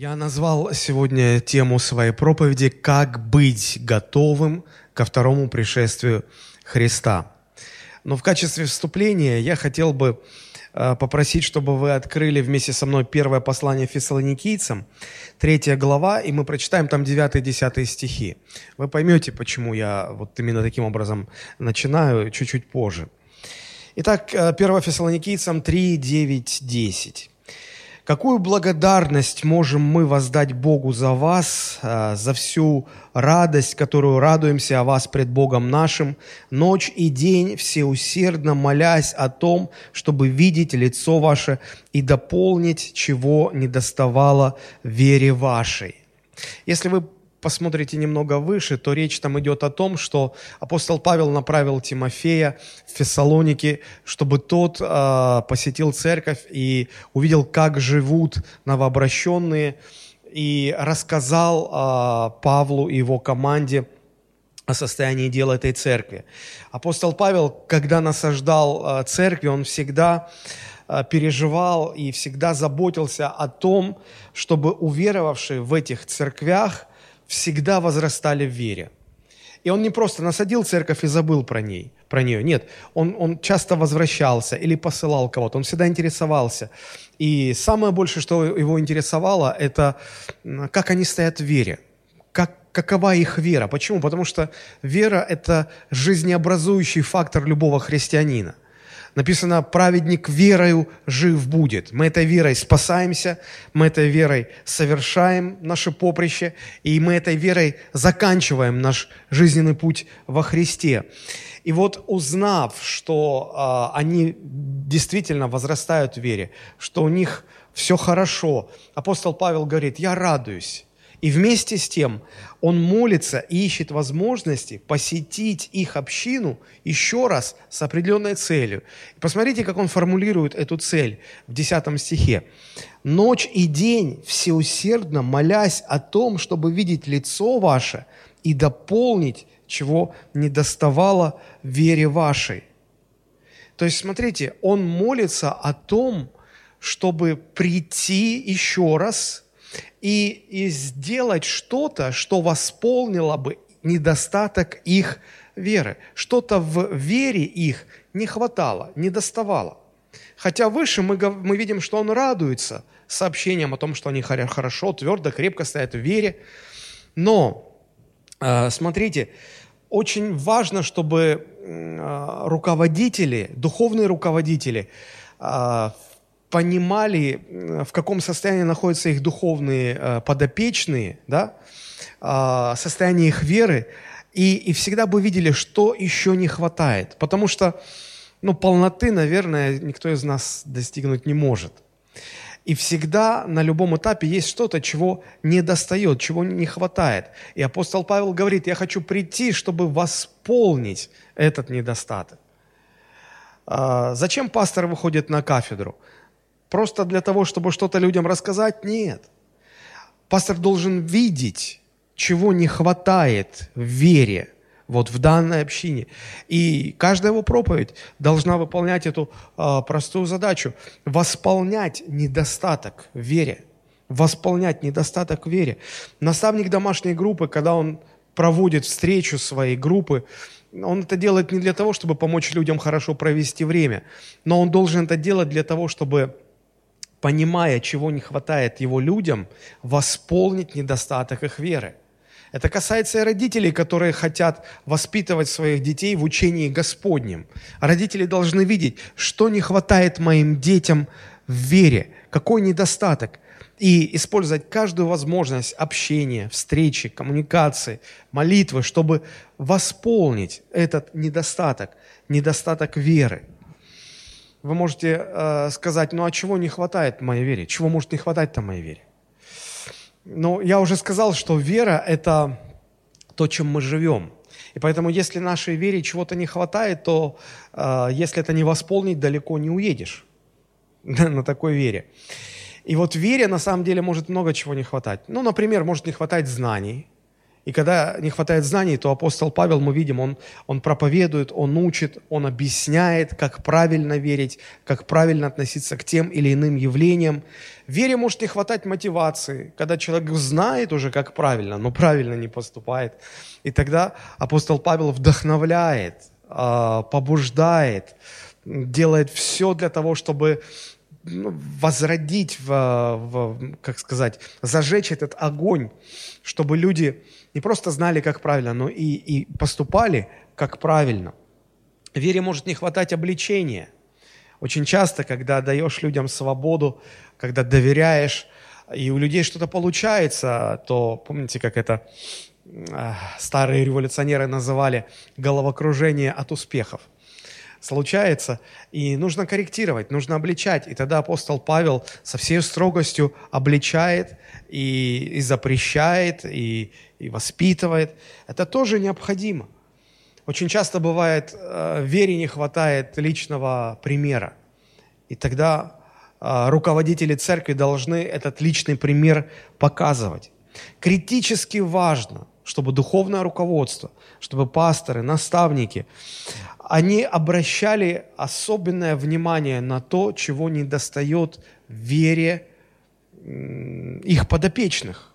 Я назвал сегодня тему своей проповеди «Как быть готовым ко второму пришествию Христа». Но в качестве вступления я хотел бы э, попросить, чтобы вы открыли вместе со мной первое послание фессалоникийцам, третья глава, и мы прочитаем там 9-10 стихи. Вы поймете, почему я вот именно таким образом начинаю чуть-чуть позже. Итак, 1 э, Фессалоникийцам 3, 9, 10. Какую благодарность можем мы воздать Богу за вас, э, за всю радость, которую радуемся о вас пред Богом нашим, ночь и день всеусердно молясь о том, чтобы видеть лицо ваше и дополнить, чего недоставало вере вашей. Если вы посмотрите немного выше, то речь там идет о том, что апостол Павел направил Тимофея в Фессалоники, чтобы тот э, посетил церковь и увидел, как живут новообращенные, и рассказал э, Павлу и его команде о состоянии дела этой церкви. Апостол Павел, когда насаждал э, церкви, он всегда переживал и всегда заботился о том, чтобы уверовавшие в этих церквях всегда возрастали в вере. И он не просто насадил церковь и забыл про, ней, про нее. Нет, он, он часто возвращался или посылал кого-то, он всегда интересовался. И самое большее, что его интересовало, это как они стоят в вере, как, какова их вера. Почему? Потому что вера – это жизнеобразующий фактор любого христианина – Написано, праведник верою жив будет. Мы этой верой спасаемся, мы этой верой совершаем наше поприще, и мы этой верой заканчиваем наш жизненный путь во Христе. И вот узнав, что э, они действительно возрастают в вере, что у них все хорошо, апостол Павел говорит, я радуюсь, и вместе с тем он молится и ищет возможности посетить их общину еще раз с определенной целью. посмотрите, как он формулирует эту цель в 10 стихе. «Ночь и день всеусердно молясь о том, чтобы видеть лицо ваше и дополнить, чего не доставало вере вашей». То есть, смотрите, он молится о том, чтобы прийти еще раз – и, и сделать что-то, что восполнило бы недостаток их веры. Что-то в вере их не хватало, не доставало. Хотя выше мы, мы видим, что он радуется сообщением о том, что они хорошо, твердо, крепко стоят в вере. Но, э, смотрите, очень важно, чтобы э, руководители, духовные руководители э, понимали, в каком состоянии находятся их духовные э, подопечные, да, а, состояние их веры, и, и всегда бы видели, что еще не хватает. Потому что ну, полноты, наверное, никто из нас достигнуть не может. И всегда на любом этапе есть что-то, чего не достает, чего не хватает. И апостол Павел говорит, я хочу прийти, чтобы восполнить этот недостаток. А, зачем пастор выходит на кафедру? Просто для того, чтобы что-то людям рассказать? Нет. Пастор должен видеть, чего не хватает в вере, вот в данной общине. И каждая его проповедь должна выполнять эту э, простую задачу. Восполнять недостаток в вере. Восполнять недостаток в вере. Наставник домашней группы, когда он проводит встречу своей группы, он это делает не для того, чтобы помочь людям хорошо провести время, но он должен это делать для того, чтобы понимая, чего не хватает его людям, восполнить недостаток их веры. Это касается и родителей, которые хотят воспитывать своих детей в учении Господнем. Родители должны видеть, что не хватает моим детям в вере, какой недостаток, и использовать каждую возможность общения, встречи, коммуникации, молитвы, чтобы восполнить этот недостаток, недостаток веры. Вы можете э, сказать, ну а чего не хватает моей вере? Чего может не хватать-то моей вере? Ну, я уже сказал, что вера – это то, чем мы живем. И поэтому, если нашей вере чего-то не хватает, то э, если это не восполнить, далеко не уедешь на такой вере. И вот вере на самом деле может много чего не хватать. Ну, например, может не хватать знаний, И когда не хватает знаний, то апостол Павел, мы видим, он, он проповедует, он учит, он объясняет, как правильно верить, как правильно относиться к тем или иным явлениям. Вере может не хватать мотивации, когда человек знает уже, как правильно, но правильно не поступает. И тогда апостол Павел вдохновляет, а, побуждает, делает все для того, чтобы ну, возродить, как сказать, зажечь этот огонь, чтобы люди не просто знали, как правильно, но и, и поступали, как правильно. Вере может не хватать обличения. Очень часто, когда даешь людям свободу, когда доверяешь, и у людей что-то получается, то помните, как это э, старые революционеры называли головокружение от успехов случается, и нужно корректировать, нужно обличать. И тогда апостол Павел со всей строгостью обличает и, и запрещает, и, и воспитывает. Это тоже необходимо. Очень часто бывает, э, вере не хватает личного примера. И тогда э, руководители церкви должны этот личный пример показывать. Критически важно, чтобы духовное руководство, чтобы пасторы, наставники, они обращали особенное внимание на то, чего не достает вере их подопечных.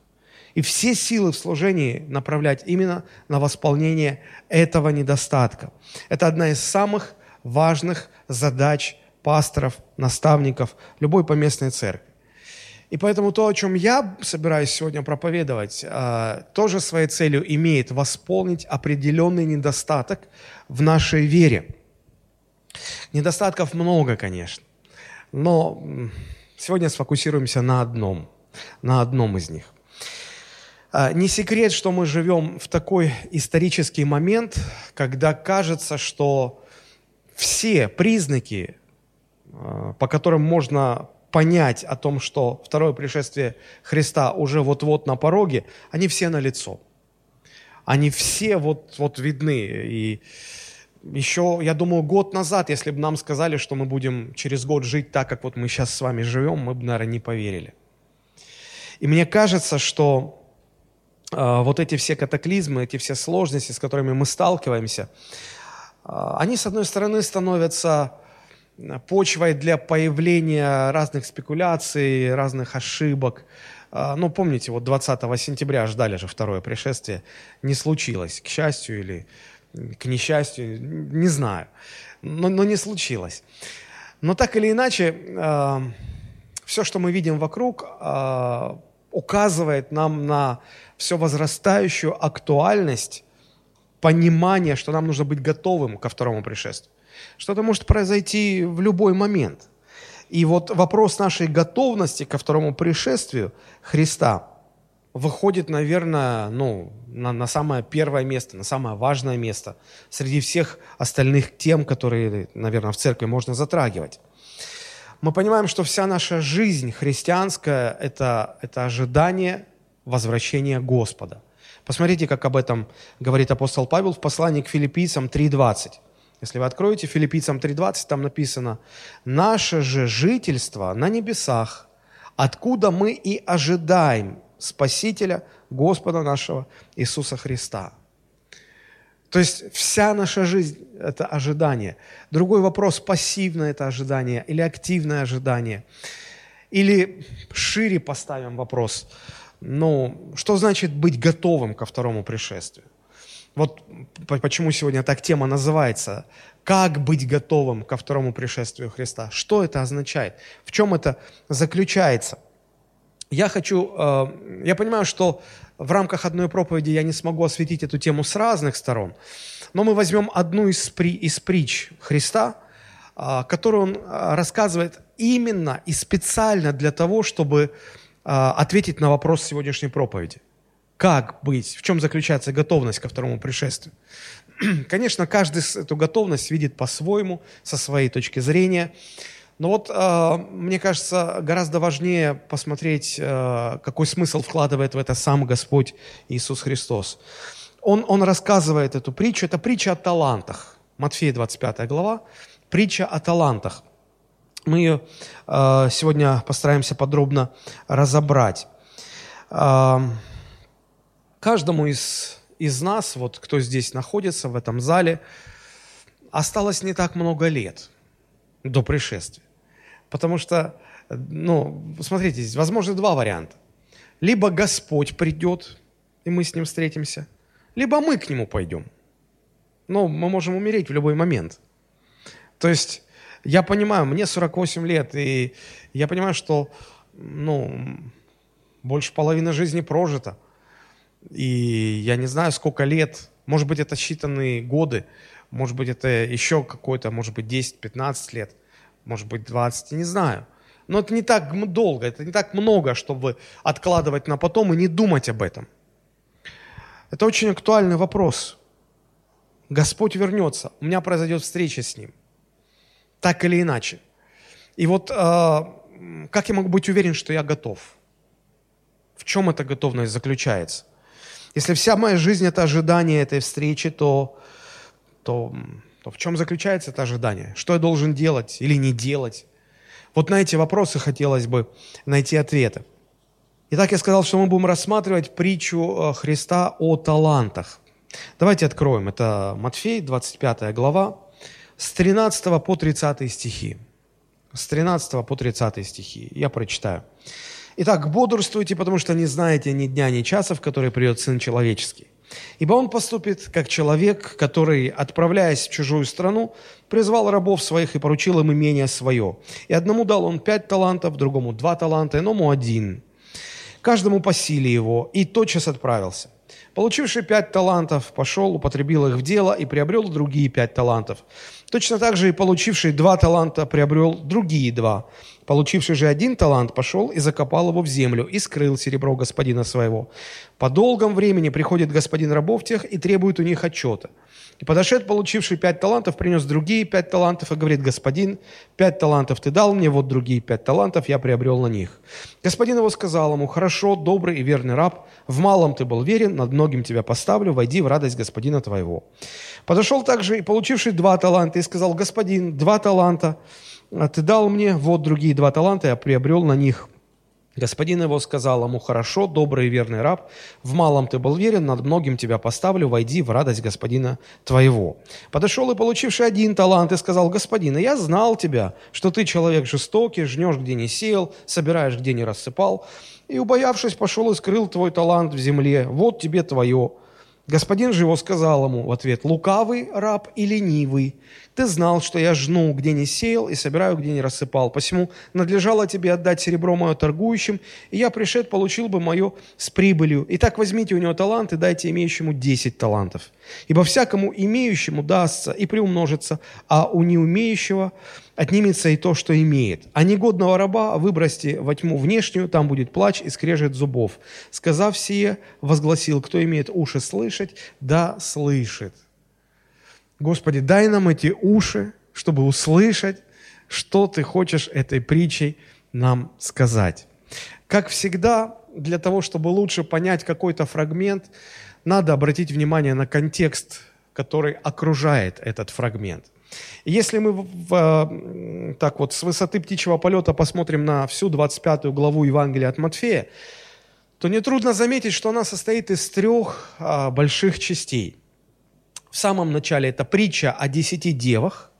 И все силы в служении направлять именно на восполнение этого недостатка. Это одна из самых важных задач пасторов, наставников любой поместной церкви. И поэтому то, о чем я собираюсь сегодня проповедовать, а, тоже своей целью имеет восполнить определенный недостаток в нашей вере. Недостатков много, конечно, но сегодня сфокусируемся на одном, на одном из них. А, не секрет, что мы живем в такой исторический момент, когда кажется, что все признаки, а, по которым можно понять о том, что второе пришествие Христа уже вот-вот на пороге, они все на лицо. Они все вот, вот видны. И еще, я думаю, год назад, если бы нам сказали, что мы будем через год жить так, как вот мы сейчас с вами живем, мы бы, наверное, не поверили. И мне кажется, что вот эти все катаклизмы, эти все сложности, с которыми мы сталкиваемся, э, они, с одной стороны, становятся почвой для появления разных спекуляций, разных ошибок. А, ну, помните, вот 20 сентября ждали же второе пришествие. Не случилось, к счастью или к несчастью, не знаю. Но, но не случилось. Но так или иначе, а, все, что мы видим вокруг, а, указывает нам на все возрастающую актуальность понимания, что нам нужно быть готовым ко второму пришествию. Что-то может произойти в любой момент. И вот вопрос нашей готовности ко второму пришествию Христа выходит, наверное, ну, на, на самое первое место, на самое важное место среди всех остальных тем, которые, наверное, в церкви можно затрагивать. Мы понимаем, что вся наша жизнь христианская это, – это ожидание возвращения Господа. Посмотрите, как об этом говорит апостол Павел в послании к филиппийцам 3.20. Если вы откроете филиппийцам 3.20, там написано, «Наше же жительство на небесах, откуда мы и ожидаем Спасителя, Господа нашего Иисуса Христа». То есть вся наша жизнь – это ожидание. Другой вопрос, пассивное это ожидание или активное ожидание. Или шире поставим вопрос, ну, что значит быть готовым ко второму пришествию? Вот почему сегодня так тема называется. Как быть готовым ко второму пришествию Христа? Что это означает? В чем это заключается? Я хочу, э, я понимаю, что в рамках одной проповеди я не смогу осветить эту тему с разных сторон, но мы возьмем одну из, при, из притч Христа, э, которую он э, рассказывает именно и специально для того, чтобы ответить на вопрос сегодняшней проповеди – как быть, в чем заключается готовность ко второму пришествию. Конечно, каждый эту готовность видит по-своему, со своей точки зрения. Но вот, э, мне кажется, гораздо важнее посмотреть, э, какой смысл вкладывает в это сам Господь Иисус Христос. Он, он рассказывает эту притчу, это притча о талантах. Матфея 25 глава, притча о талантах. Мы ее э, сегодня постараемся подробно разобрать. каждому из, из нас, вот кто здесь находится, в этом зале, осталось не так много лет до пришествия. Потому что, ну, смотрите, здесь возможно два варианта. Либо Господь придет, и мы с Ним встретимся, либо мы к Нему пойдем. Но мы можем умереть в любой момент. То есть я понимаю, мне 48 лет, и я понимаю, что ну, больше половины жизни прожито. И я не знаю, сколько лет, может быть, это считанные годы, может быть, это еще какой-то, может быть, 10-15 лет, может быть, 20, не знаю. Но это не так долго, это не так много, чтобы откладывать на потом и не думать об этом. Это очень актуальный вопрос. Господь вернется, у меня произойдет встреча с Ним. Так или иначе. И вот э, как я могу быть уверен, что я готов? В чем эта готовность заключается? Если вся моя жизнь – это ожидание этой встречи, то, то, то в чем заключается это ожидание? Что я должен делать или не делать? Вот на эти вопросы хотелось бы найти ответы. Итак, я сказал, что мы будем рассматривать притчу э, Христа о талантах. Давайте откроем. Это Матфей, 25 глава, с 13 по 30 стихи с 13 по 30 стихи. Я прочитаю. «Итак, бодрствуйте, потому что не знаете ни дня, ни часа, в который придет Сын Человеческий. Ибо Он поступит, как человек, который, отправляясь в чужую страну, призвал рабов своих и поручил им имение свое. И одному дал Он пять талантов, другому два таланта, иному один. Каждому по силе его, и тотчас отправился. Получивший пять талантов, пошел, употребил их в дело и приобрел другие пять талантов. Точно так же и получивший два таланта приобрел другие два. Получивший же один талант пошел и закопал его в землю и скрыл серебро господина своего. По долгом времени приходит господин рабов тех и требует у них отчета. И подошед, получивший пять талантов, принес другие пять талантов и говорит, господин, пять талантов ты дал мне, вот другие пять талантов я приобрел на них. Господин его сказал ему, хорошо, добрый и верный раб, в малом ты был верен, над многим тебя поставлю, войди в радость господина твоего. Подошел также и получивший два таланта и сказал, господин, два таланта ты дал мне, вот другие два таланта я приобрел на них. Господин его сказал ему, хорошо, добрый и верный раб, в малом ты был верен, над многим тебя поставлю, войди в радость господина твоего. Подошел и получивший один талант и сказал, господин, я знал тебя, что ты человек жестокий, жнешь, где не сеял, собираешь, где не рассыпал, и, убоявшись, пошел и скрыл твой талант в земле, вот тебе твое. Господин же его сказал ему в ответ, лукавый раб и ленивый, ты знал, что я жну, где не сеял, и собираю, где не рассыпал. Посему надлежало тебе отдать серебро мое торгующим, и я пришед, получил бы мое с прибылью. Итак, возьмите у него талант и дайте имеющему десять талантов. Ибо всякому имеющему дастся и приумножится, а у неумеющего отнимется и то, что имеет. А негодного раба выбросьте во тьму внешнюю, там будет плач и скрежет зубов. Сказав сие, возгласил, кто имеет уши слышать, да слышит. Господи, дай нам эти уши, чтобы услышать, что Ты хочешь этой притчей нам сказать. Как всегда, для того, чтобы лучше понять какой-то фрагмент, надо обратить внимание на контекст, который окружает этот фрагмент. Если мы в, так вот с высоты птичьего полета посмотрим на всю 25 главу Евангелия от Матфея, то нетрудно заметить, что она состоит из трех а, больших частей – в самом начале это притча о десяти девах.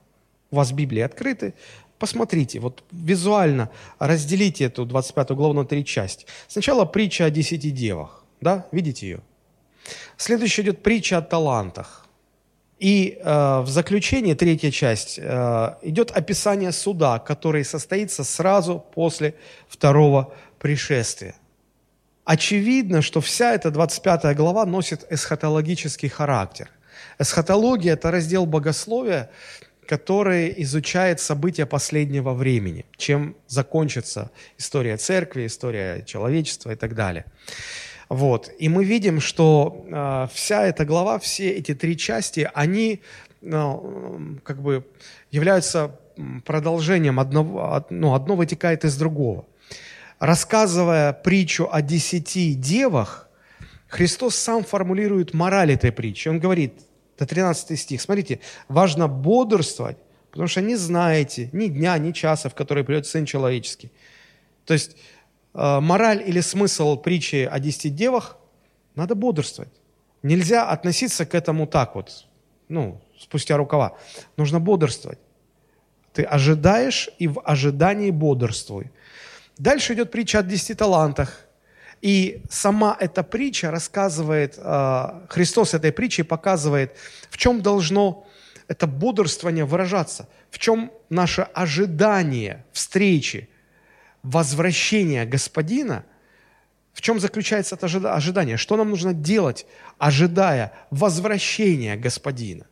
У вас Библии открыты. Посмотрите, вот визуально разделите эту 25 главу на три части. Сначала притча о десяти девах. Да, видите ее? Следующая идет притча о талантах. И э, в заключении, третья часть, э, идет описание суда, который состоится сразу после второго пришествия. Очевидно, что вся эта 25 глава носит эсхатологический характер. Эсхатология – это раздел богословия, который изучает события последнего времени, чем закончится история церкви, история человечества и так далее. Вот. И мы видим, что э, вся эта глава, все эти три части, они ну, как бы являются продолжением одного, ну, одно вытекает из другого. Рассказывая притчу о десяти девах, Христос сам формулирует мораль этой притчи. Он говорит, это 13 стих. Смотрите, важно бодрствовать, потому что не знаете ни дня, ни часа, в который придет Сын Человеческий. То есть мораль или смысл притчи о десяти девах Надо бодрствовать. Нельзя относиться к этому так вот, ну, спустя рукава. Нужно бодрствовать. Ты ожидаешь и в ожидании бодрствуй. Дальше идет притча о десяти талантах. И сама эта притча рассказывает, а, Христос этой притчей показывает, в чем должно это бодрствование выражаться, в чем наше ожидание встречи, возвращения Господина, в чем заключается это ожидание, что нам нужно делать, ожидая возвращения Господина.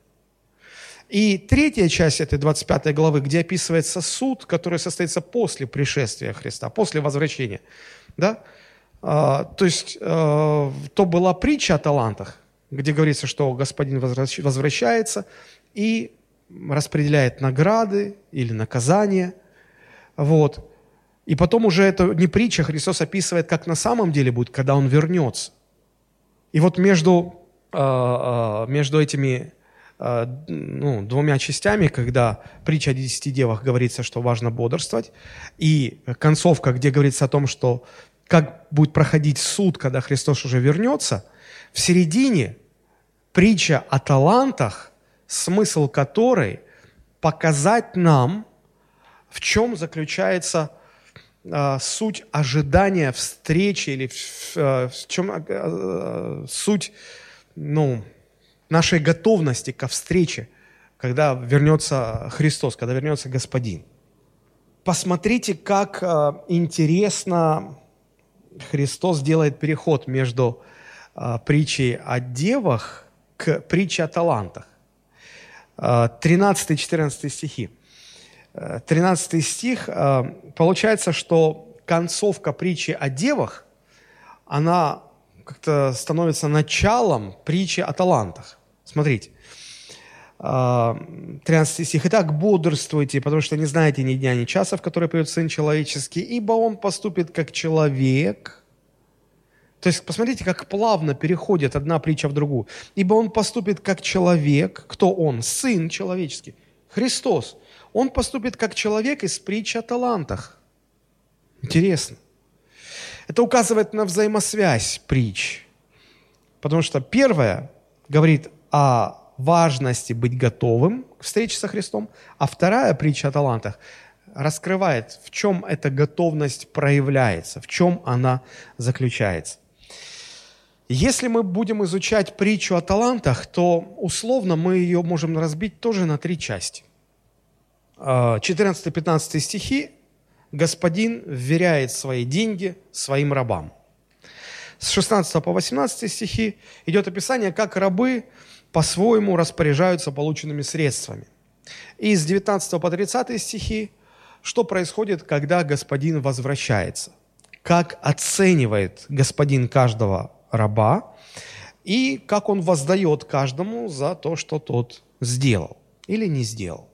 И третья часть этой 25 главы, где описывается суд, который состоится после пришествия Христа, после возвращения. Да? А, то есть а, то была притча о талантах, где говорится, что Господин возвращается и распределяет награды или наказания. Вот. И потом уже это не притча, Христос описывает, как на самом деле будет, когда Он вернется. И вот между, а, между этими ну, двумя частями, когда притча о десяти девах говорится, что важно бодрствовать, и концовка, где говорится о том, что как будет проходить суд, когда Христос уже вернется, в середине притча о талантах, смысл которой показать нам, в чем заключается э, суть ожидания встречи или в, в чем э, э, суть ну, нашей готовности ко встрече, когда вернется Христос, когда вернется Господин. Посмотрите, как интересно Христос делает переход между притчей о девах к притче о талантах. 13-14 стихи. 13 стих, получается, что концовка притчи о девах, она как-то становится началом притчи о талантах. Смотрите, 13 стих. «Итак, бодрствуйте, потому что не знаете ни дня, ни часа, в который придет Сын Человеческий, ибо Он поступит как человек». То есть, посмотрите, как плавно переходит одна притча в другую. «Ибо Он поступит как человек». Кто Он? Сын Человеческий. Христос. Он поступит как человек из притчи о талантах. Интересно. Это указывает на взаимосвязь притч. Потому что первое говорит о важности быть готовым к встрече со Христом, а вторая притча о талантах раскрывает, в чем эта готовность проявляется, в чем она заключается. Если мы будем изучать притчу о талантах, то условно мы ее можем разбить тоже на три части. 14-15 стихи господин вверяет свои деньги своим рабам. С 16 по 18 стихи идет описание, как рабы по-своему распоряжаются полученными средствами. И с 19 по 30 стихи, что происходит, когда господин возвращается, как оценивает господин каждого раба и как он воздает каждому за то, что тот сделал или не сделал.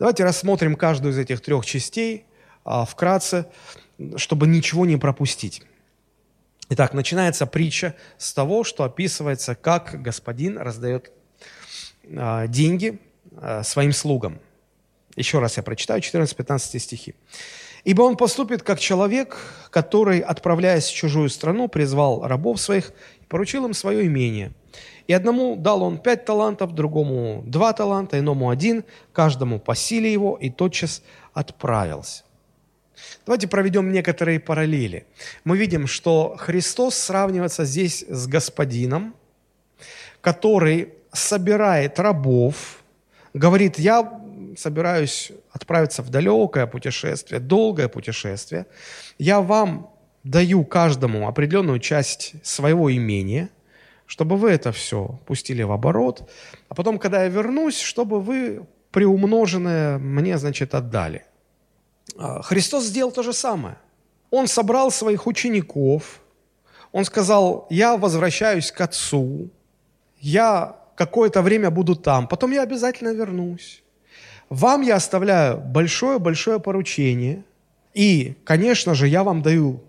Давайте рассмотрим каждую из этих трех частей а, вкратце, чтобы ничего не пропустить. Итак, начинается притча с того, что описывается, как господин раздает а, деньги а, своим слугам. Еще раз я прочитаю 14-15 стихи. «Ибо он поступит, как человек, который, отправляясь в чужую страну, призвал рабов своих и поручил им свое имение. И одному дал он пять талантов, другому два таланта, иному один, каждому по силе его, и тотчас отправился». Давайте проведем некоторые параллели. Мы видим, что Христос сравнивается здесь с Господином, который собирает рабов, говорит, я собираюсь отправиться в далекое путешествие, долгое путешествие, я вам даю каждому определенную часть своего имения, чтобы вы это все пустили в оборот, а потом, когда я вернусь, чтобы вы приумноженное мне, значит, отдали. А, Христос сделал то же самое. Он собрал своих учеников, он сказал, я возвращаюсь к Отцу, я какое-то время буду там, потом я обязательно вернусь. Вам я оставляю большое-большое поручение, и, конечно же, я вам даю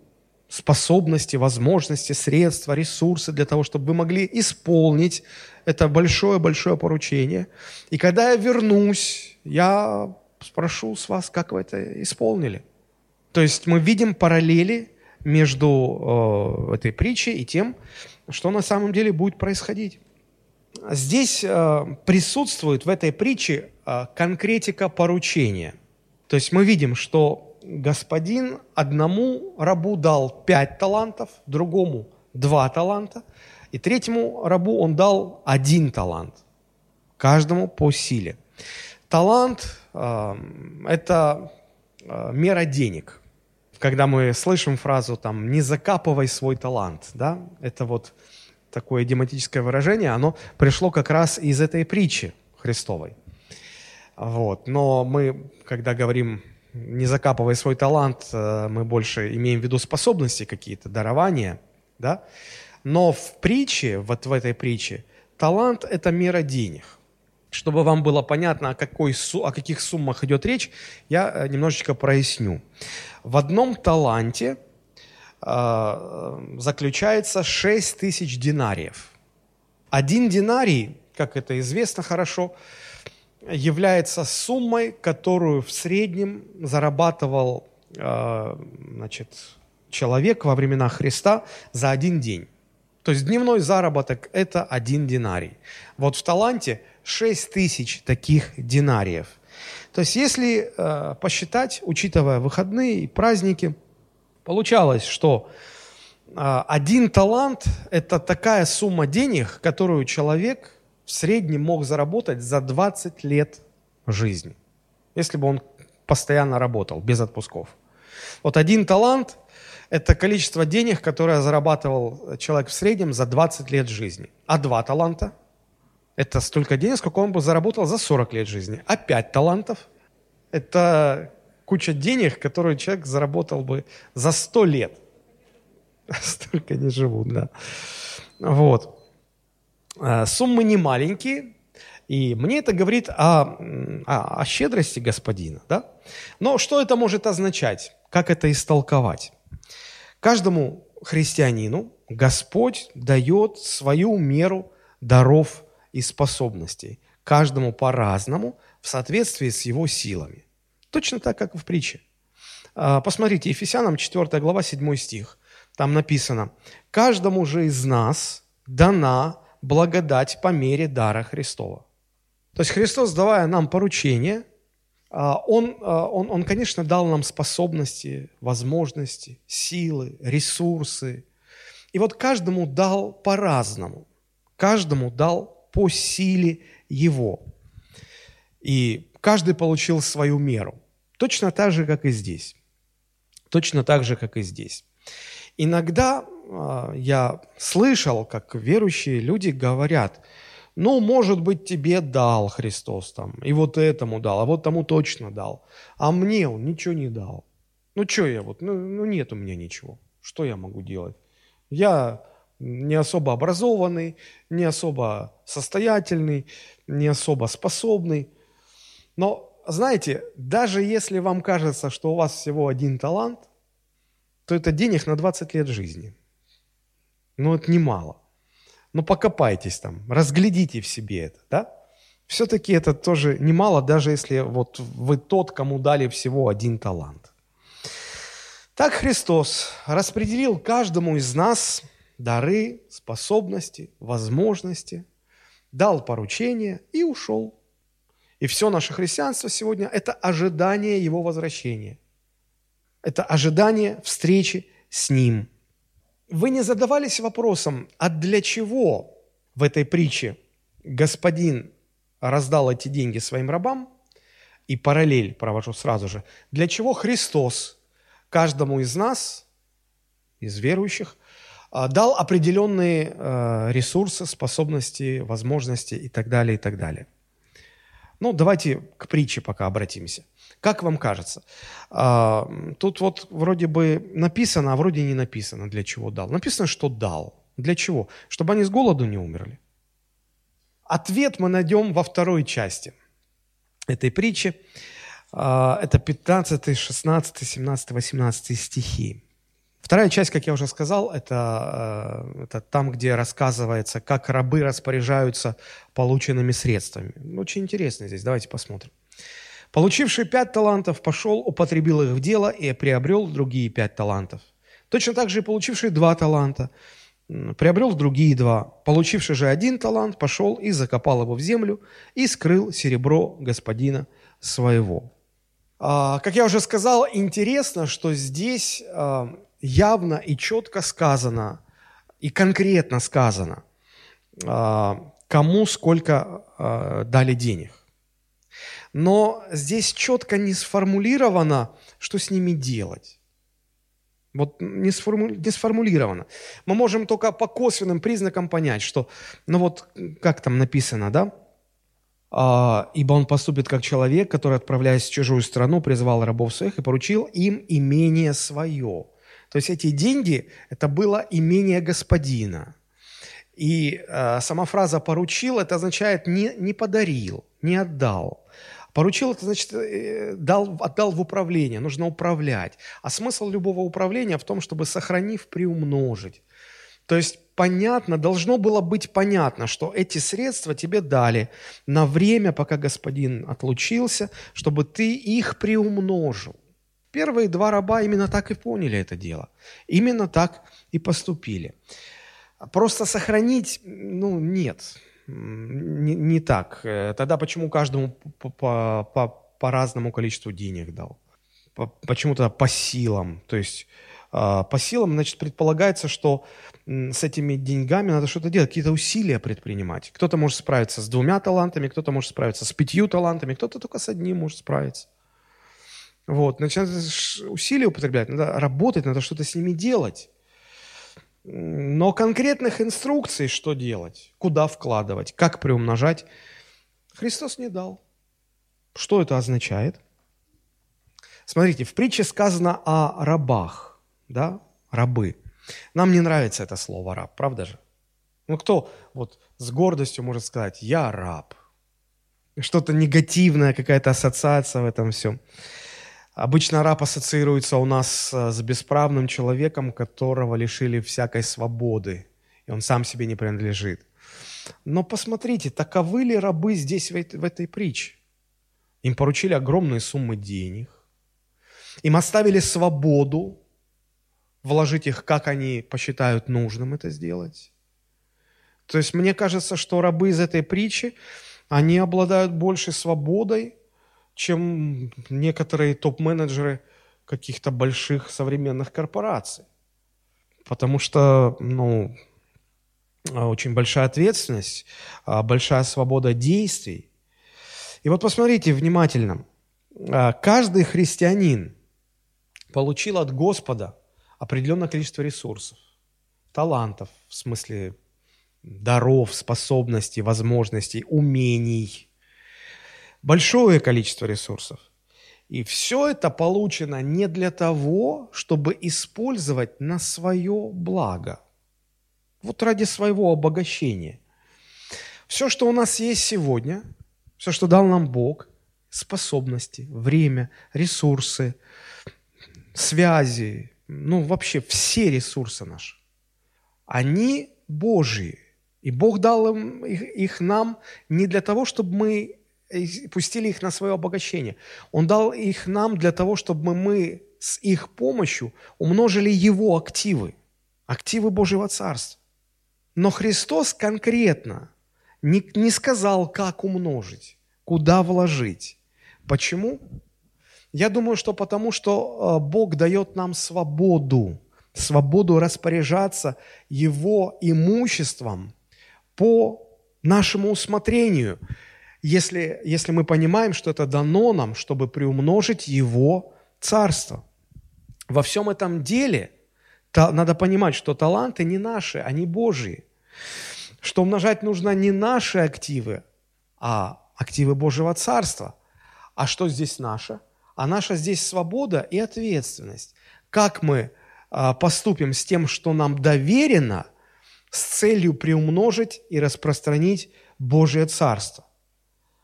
способности, возможности, средства, ресурсы для того, чтобы вы могли исполнить это большое-большое поручение. И когда я вернусь, я спрошу с вас, как вы это исполнили. То есть мы видим параллели между э, этой притчей и тем, что на самом деле будет происходить. Здесь э, присутствует в этой притче э, конкретика поручения. То есть мы видим, что господин одному рабу дал пять талантов, другому два таланта, и третьему рабу он дал один талант, каждому по силе. Талант э, – это э, мера денег. Когда мы слышим фразу там «не закапывай свой талант», да, это вот такое идиоматическое выражение, оно пришло как раз из этой притчи Христовой. Вот. Но мы, когда говорим «не закапывай свой талант», э, мы больше имеем в виду способности какие-то, дарования, да? Но в притче, вот в этой притче, талант – это мера денег. Чтобы вам было понятно, о, какой, о каких суммах идет речь, я э, немножечко проясню. В одном таланте э, заключается 6 тысяч динариев. Один динарий, как это известно хорошо, является суммой, которую в среднем зарабатывал э, значит, человек во времена Христа за один день. То есть дневной заработок – это один динарий. Вот в таланте 6 тысяч таких динариев. То есть если э, посчитать, учитывая выходные и праздники, получалось, что э, один талант – это такая сумма денег, которую человек в среднем мог заработать за 20 лет жизни, если бы он постоянно работал, без отпусков. Вот один талант это количество денег, которое зарабатывал человек в среднем за 20 лет жизни. А два таланта – это столько денег, сколько он бы заработал за 40 лет жизни. А пять талантов – это куча денег, которые человек заработал бы за 100 лет. Столько не живут, да. Вот. А, суммы не маленькие, и мне это говорит о, о, о щедрости господина. Да? Но что это может означать? Как это истолковать? Каждому христианину Господь дает свою меру даров и способностей. Каждому по-разному, в соответствии с его силами. Точно так, как в притче. А, посмотрите, Ефесянам 4 глава 7 стих. Там написано, «Каждому же из нас дана благодать по мере дара Христова». То есть Христос, давая нам поручение, а, он, а, он, он, конечно, дал нам способности, возможности, силы, ресурсы. И вот каждому дал по-разному. Каждому дал по силе его. И каждый получил свою меру. Точно так же, как и здесь. Точно так же, как и здесь. Иногда я слышал, как верующие люди говорят – ну, может быть, тебе дал Христос там, и вот этому дал, а вот тому точно дал. А мне он ничего не дал. Ну, что я вот, ну, ну нет у меня ничего. Что я могу делать? Я не особо образованный, не особо состоятельный, не особо способный. Но, знаете, даже если вам кажется, что у вас всего один талант, то это денег на 20 лет жизни. Но это немало. Ну, покопайтесь там, разглядите в себе это, да? Все-таки это тоже немало, даже если вот вы тот, кому дали всего один талант. Так Христос распределил каждому из нас дары, способности, возможности, дал поручение и ушел. И все наше христианство сегодня – это ожидание Его возвращения. Это ожидание встречи с Ним – вы не задавались вопросом, а для чего в этой притче господин раздал эти деньги своим рабам? И параллель провожу сразу же. Для чего Христос каждому из нас, из верующих, а, дал определенные а, ресурсы, способности, возможности и так далее, и так далее. Ну, давайте к притче пока обратимся. Как вам кажется? А, тут вот вроде бы написано, а вроде не написано, для чего дал. Написано, что дал. Для чего? Чтобы они с голоду не умерли. Ответ мы найдем во второй части этой притчи. А, это 15, 16, 17, 18 стихи. Вторая часть, как я уже сказал, это, э, это там, где рассказывается, как рабы распоряжаются полученными средствами. Очень интересно здесь, давайте посмотрим. Получивший пять талантов пошел, употребил их в дело и приобрел другие пять талантов. Точно так же и получивший два таланта приобрел другие два. Получивший же один талант, пошел и закопал его в землю и скрыл серебро господина своего. А, как я уже сказал, интересно, что здесь а, явно и четко сказано, и конкретно сказано, а, кому сколько дали денег. Но здесь четко не сформулировано, что с ними делать. Вот не, сформу... не сформулировано. Мы можем только по косвенным признакам понять, что, ну вот, как там написано, да? А, «Ибо он поступит как человек, который, отправляясь в чужую страну, призвал рабов своих и поручил им имение свое». То есть эти деньги – это было имение господина. И э, сама фраза «поручил» – это означает не, не подарил, не отдал. Поручил, это значит, э, дал, отдал в управление, нужно управлять. А смысл любого управления в том, чтобы, сохранив, приумножить. То есть понятно, должно было быть понятно, что эти средства тебе дали на время, пока господин отлучился, чтобы ты их приумножил. Первые два раба именно так и поняли это дело. Именно так и поступили. Просто сохранить, ну, нет не, не так. Э, тогда почему каждому по, по, по, по разному количеству денег дал? По, почему то по силам? То есть э, по силам, значит, предполагается, что с этими деньгами надо что-то делать, какие-то усилия предпринимать. Кто-то может справиться с двумя талантами, кто-то может справиться с пятью талантами, кто-то только с одним может справиться. Вот, значит, усилия употреблять, надо работать, надо что-то с ними делать. Но конкретных инструкций, что делать, куда вкладывать, как приумножать, Христос не дал. Что это означает? Смотрите, в притче сказано о рабах, да, рабы. Нам не нравится это слово раб, правда же? Ну кто вот с гордостью может сказать, я раб? Что-то негативное, какая-то ассоциация в этом всем. Обычно раб ассоциируется у нас э, с бесправным человеком, которого лишили всякой свободы, и он сам себе не принадлежит. Но посмотрите, таковы ли рабы здесь, в этой, в этой притче? Им поручили огромные суммы денег, им оставили свободу вложить их, как они посчитают нужным это сделать. То есть мне кажется, что рабы из этой притчи, они обладают большей свободой, чем некоторые топ-менеджеры каких-то больших современных корпораций. Потому что, ну, очень большая ответственность, а, большая свобода действий. И вот посмотрите внимательно. А, каждый христианин получил от Господа определенное количество ресурсов, талантов, в смысле даров, способностей, возможностей, умений – большое количество ресурсов. И все это получено не для того, чтобы использовать на свое благо. Вот ради своего обогащения. Все, что у нас есть сегодня, все, что дал нам Бог, способности, время, ресурсы, связи, ну вообще все ресурсы наши, они Божьи. И Бог дал им, их, их нам не для того, чтобы мы пустили их на свое обогащение. Он дал их нам для того, чтобы мы с их помощью умножили его активы, активы Божьего Царства. Но Христос конкретно не, не сказал, как умножить, куда вложить. Почему? Я думаю, что потому, что э, Бог дает нам свободу, свободу распоряжаться Его имуществом по нашему усмотрению – если, если мы понимаем, что это дано нам, чтобы приумножить Его Царство. Во всем этом деле то, надо понимать, что таланты не наши, они Божьи. Что умножать нужно не наши активы, а активы Божьего Царства. А что здесь наше? А наша здесь свобода и ответственность. Как мы а, поступим с тем, что нам доверено, с целью приумножить и распространить Божье Царство.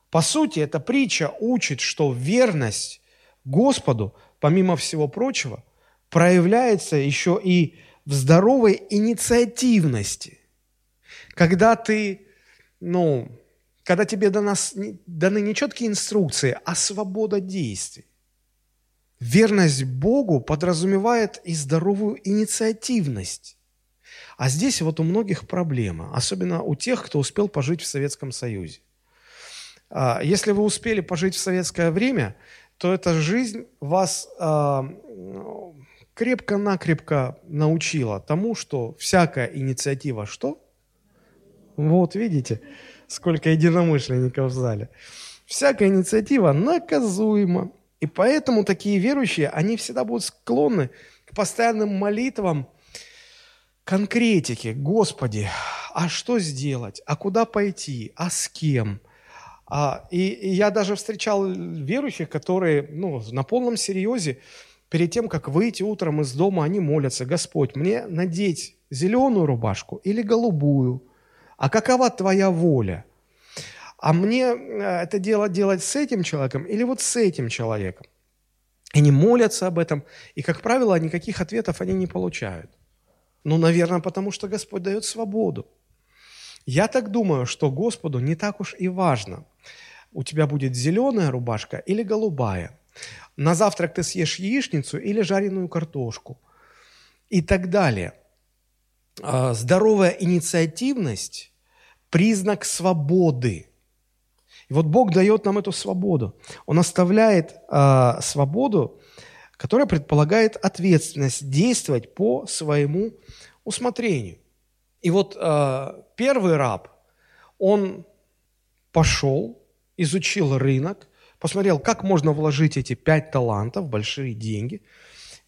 По сути, эта притча учит, что верность Господу, помимо всего прочего, проявляется еще и в здоровой инициативности. Когда ты, ну, когда тебе даны, даны не четкие инструкции, а свобода действий. Верность Богу подразумевает и здоровую инициативность. А здесь вот у многих проблема, особенно у тех, кто успел пожить в Советском Союзе. А, если вы успели пожить в советское время, то эта жизнь вас а, крепко-накрепко научила тому, что всякая инициатива что? Вот видите, сколько единомышленников в зале. Всякая инициатива наказуема. И поэтому такие верующие, они всегда будут склонны к постоянным молитвам, конкретике. Господи, а что сделать? А куда пойти? А с кем? А, и, и я даже встречал верующих, которые ну, на полном серьезе перед тем, как выйти утром из дома, они молятся, Господь, мне надеть зеленую рубашку или голубую? А какова твоя воля? А мне э, это дело делать с этим человеком или вот с этим человеком? Они молятся об этом, и, как правило, никаких ответов они не получают. Ну, наверное, потому что Господь дает свободу. Я так думаю, что Господу не так уж и важно, у тебя будет зеленая рубашка или голубая. На завтрак ты съешь яичницу или жареную картошку. И так далее. А, здоровая инициативность – признак свободы. И вот Бог дает нам эту свободу. Он оставляет э, свободу, которая предполагает ответственность действовать по своему усмотрению. И вот э, первый раб, он пошел, изучил рынок, посмотрел, как можно вложить эти пять талантов, большие деньги,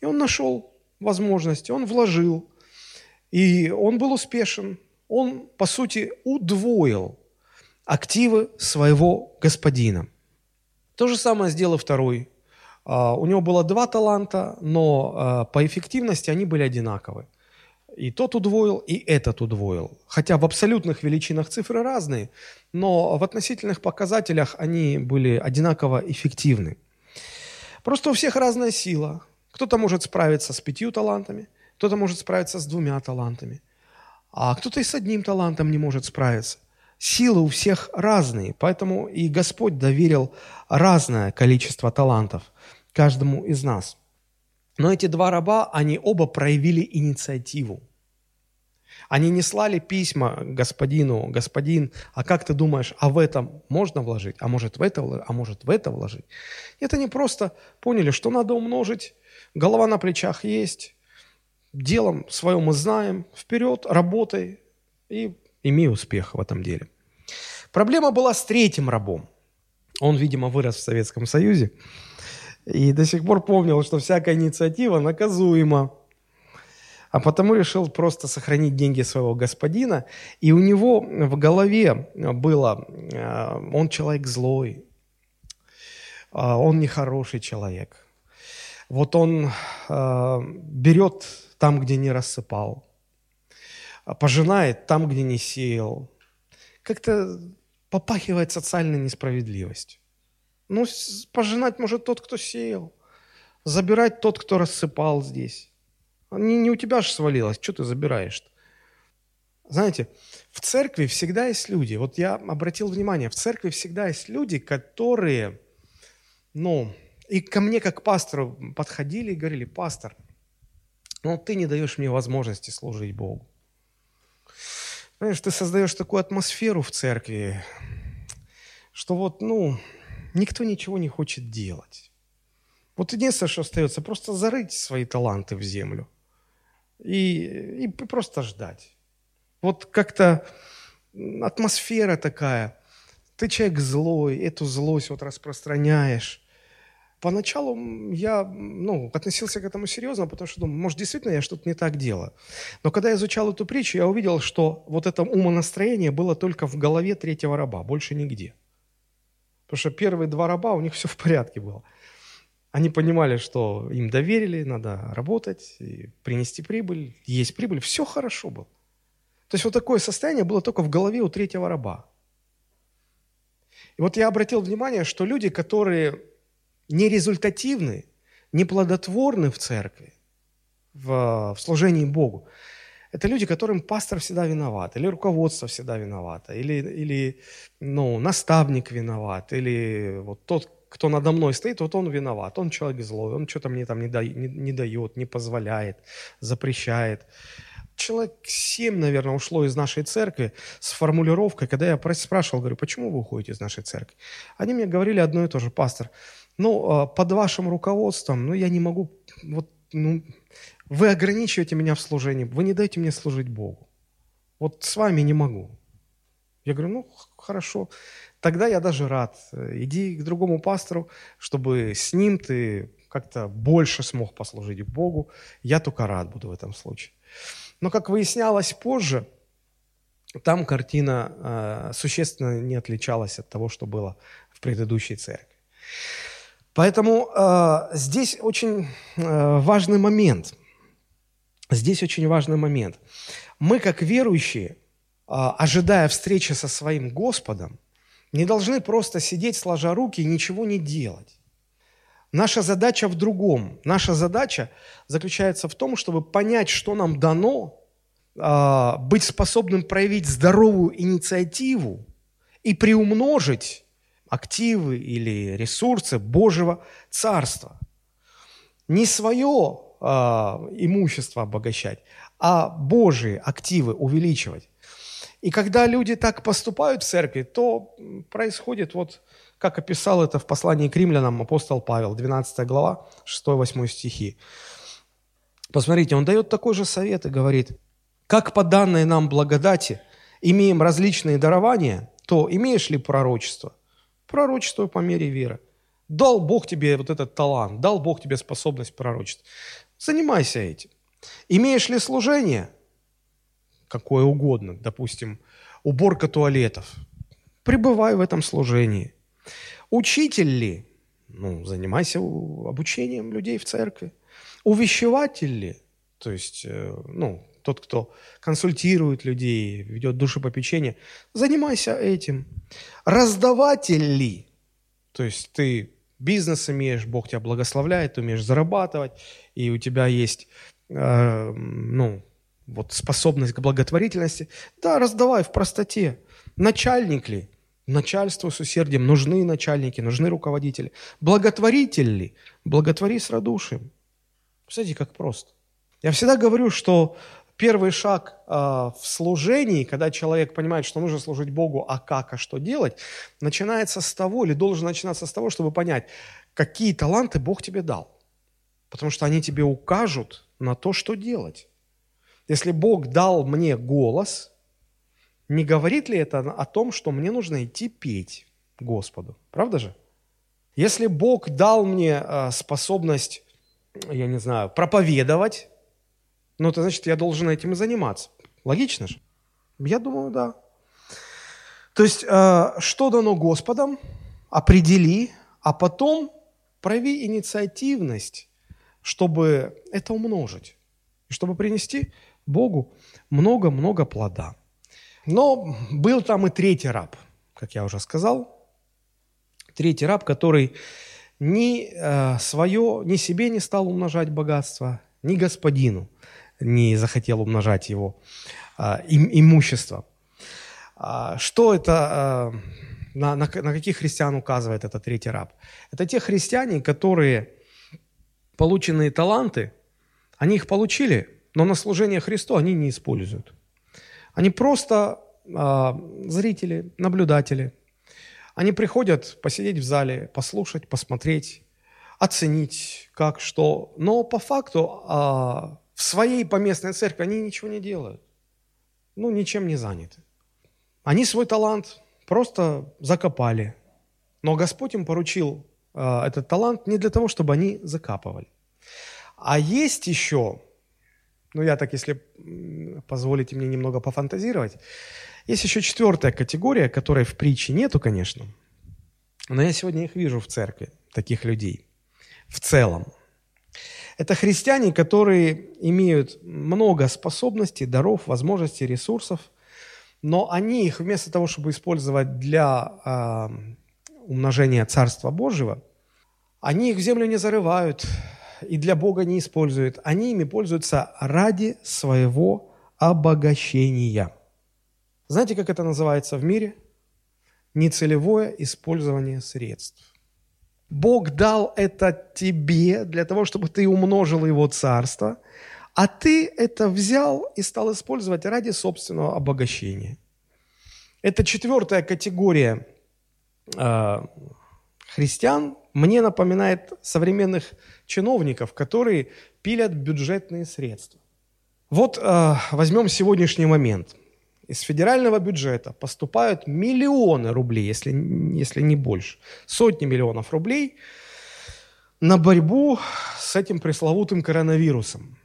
и он нашел возможности, он вложил, и он был успешен. Он, по сути, удвоил активы своего господина. То же самое сделал второй. А, у него было два таланта, но а, по эффективности они были одинаковы. И тот удвоил, и этот удвоил. Хотя в абсолютных величинах цифры разные, но в относительных показателях они были одинаково эффективны. Просто у всех разная сила. Кто-то может справиться с пятью талантами, кто-то может справиться с двумя талантами, а кто-то и с одним талантом не может справиться. Силы у всех разные, поэтому и Господь доверил разное количество талантов каждому из нас. Но эти два раба, они оба проявили инициативу. Они не слали письма господину, господин, а как ты думаешь, а в этом можно вложить, а может в это, а может в это вложить? Это не просто поняли, что надо умножить, голова на плечах есть, делом своем мы знаем, вперед, работай, и имею успех в этом деле. Проблема была с третьим рабом. Он, видимо, вырос в Советском Союзе и до сих пор помнил, что всякая инициатива наказуема. А потому решил просто сохранить деньги своего господина. И у него в голове было, э, он человек злой, а он нехороший человек. Вот он э, берет там, где не рассыпал, а пожинает там, где не сеял. Как-то попахивает социальной несправедливостью. Ну, пожинать может тот, кто сеял, забирать тот, кто рассыпал здесь. Не, не у тебя же свалилось, что ты забираешь-то? Знаете, в церкви всегда есть люди. Вот я обратил внимание, в церкви всегда есть люди, которые, ну, и ко мне как пастору подходили и говорили, пастор, ну ты не даешь мне возможности служить Богу. Понимаешь, ты создаешь такую атмосферу в церкви, что вот, ну, никто ничего не хочет делать. Вот единственное, что остается, просто зарыть свои таланты в землю и, и просто ждать. Вот как-то атмосфера такая. Ты человек злой, эту злость вот распространяешь. Поначалу я ну, относился к этому серьезно, потому что думал, может, действительно я что-то не так делаю. Но когда я изучал эту притчу, я увидел, что вот это умонастроение было только в голове третьего раба, больше нигде. Потому что первые два раба, у них все в порядке было. Они понимали, что им доверили, надо работать, принести прибыль, есть прибыль, все хорошо было. То есть вот такое состояние было только в голове у третьего раба. И вот я обратил внимание, что люди, которые нерезультативны, неплодотворны в церкви, в, в служении Богу, это люди, которым пастор всегда виноват, или руководство всегда виновато, или, или ну, наставник виноват, или вот тот, кто надо мной стоит, вот он виноват, он человек злой, он что-то мне там не, да, не, не дает, не позволяет, запрещает. Человек семь, наверное, ушло из нашей церкви с формулировкой, когда я спрашивал, говорю, почему вы уходите из нашей церкви? Они мне говорили одно и то же, пастор, ну, а, под вашим руководством, ну, я не могу, вот, ну, вы ограничиваете меня в служении, вы не даете мне служить Богу. Вот с вами не могу. Я говорю, ну, хорошо. Тогда я даже рад. Иди к другому пастору, чтобы с ним ты как-то больше смог послужить Богу. Я только рад буду в этом случае. Но, как выяснялось позже, там картина э, существенно не отличалась от того, что было в предыдущей церкви. Поэтому э, здесь очень э, важный момент. Здесь очень важный момент. Мы, как верующие, а, ожидая встречи со своим Господом, не должны просто сидеть сложа руки и ничего не делать. Наша задача в другом. Наша задача заключается в том, чтобы понять, что нам дано, а, быть способным проявить здоровую инициативу и приумножить активы или ресурсы Божьего Царства. Не свое а, имущество обогащать, а Божьи активы увеличивать. И когда люди так поступают в церкви, то происходит вот, как описал это в послании к римлянам апостол Павел, 12 глава, 6-8 стихи. Посмотрите, он дает такой же совет и говорит, как по данной нам благодати имеем различные дарования, то имеешь ли пророчество? Пророчество по мере веры. Дал Бог тебе вот этот талант, дал Бог тебе способность пророчества. Занимайся этим. Имеешь ли служение? какое угодно, допустим, уборка туалетов. Пребывай в этом служении. Учитель ли? Ну, занимайся обучением людей в церкви. Увещеватель ли? То есть, э, ну, тот, кто консультирует людей, ведет душепопечение, занимайся этим. Раздаватель ли? То есть ты бизнес имеешь, Бог тебя благословляет, умеешь зарабатывать, и у тебя есть, э, ну, вот способность к благотворительности, да, раздавай в простоте. Начальник ли? Начальству с усердием. Нужны начальники, нужны руководители. Благотворитель ли? Благотвори с радушием. Смотрите, как просто. Я всегда говорю, что первый шаг э, в служении, когда человек понимает, что нужно служить Богу, а как, а что делать, начинается с того, или должен начинаться с того, чтобы понять, какие таланты Бог тебе дал. Потому что они тебе укажут на то, что делать. Если Бог дал мне голос, не говорит ли это о том, что мне нужно идти петь Господу? Правда же? Если Бог дал мне э, способность, я не знаю, проповедовать, ну, то значит, я должен этим и заниматься. Логично же? Я думаю, да. То есть, э, что дано Господом, определи, а потом прояви инициативность, чтобы это умножить, и чтобы принести Богу много-много плода. Но был там и третий раб, как я уже сказал. Третий раб, который ни э, свое, ни себе не стал умножать богатство, ни господину не захотел умножать его э, им, имущество. А, что это, э, на, на, на каких христиан указывает этот третий раб? Это те христиане, которые полученные таланты, они их получили, но на служение Христу они не используют. Они просто э, зрители, наблюдатели. Они приходят посидеть в зале, послушать, посмотреть, оценить, как, что. Но по факту э, в своей поместной церкви они ничего не делают. Ну, ничем не заняты. Они свой талант просто закопали. Но Господь им поручил э, этот талант не для того, чтобы они закапывали. А есть еще ну, я так, если позволите мне немного пофантазировать. Есть еще четвертая категория, которой в притче нету, конечно. Но я сегодня их вижу в церкви, таких людей. В целом. Это христиане, которые имеют много способностей, даров, возможностей, ресурсов, но они их вместо того, чтобы использовать для э, умножения Царства Божьего, они их в землю не зарывают, и для Бога не используют. Они ими пользуются ради своего обогащения. Знаете, как это называется в мире? Нецелевое использование средств. Бог дал это тебе для того, чтобы ты умножил его царство, а ты это взял и стал использовать ради собственного обогащения. Это четвертая категория э, христиан, мне напоминает современных чиновников, которые пилят бюджетные средства. Вот э, возьмем сегодняшний момент. Из федерального бюджета поступают миллионы рублей, если, если не больше, сотни миллионов рублей на борьбу с этим пресловутым коронавирусом.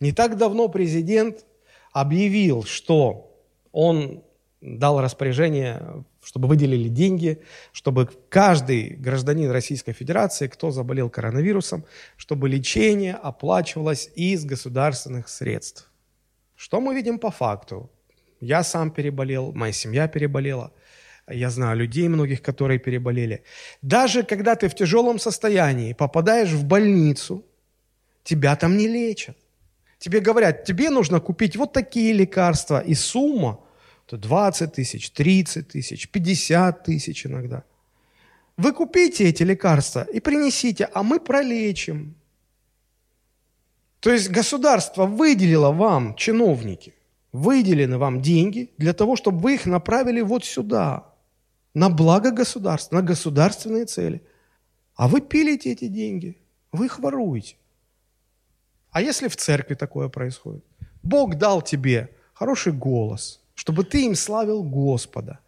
Не так давно президент объявил, что он дал распоряжение, чтобы выделили деньги, чтобы каждый гражданин Российской Федерации, кто заболел коронавирусом, чтобы лечение оплачивалось из государственных средств. Что мы видим по факту? Я сам переболел, моя семья переболела. Я знаю людей многих, которые переболели. Даже когда ты в тяжелом состоянии попадаешь в больницу, тебя там не лечат. Тебе говорят, тебе нужно купить вот такие лекарства, и сумма – то 20 тысяч, 30 тысяч, 50 тысяч иногда. Вы купите эти лекарства и принесите, а мы пролечим. То есть государство выделило вам, чиновники, выделены вам деньги для того, чтобы вы их направили вот сюда, на благо государства, на государственные цели. А вы пилите эти деньги, вы их воруете. А если в церкви такое происходит? Бог дал тебе хороший голос – чтобы ты им славил Господа.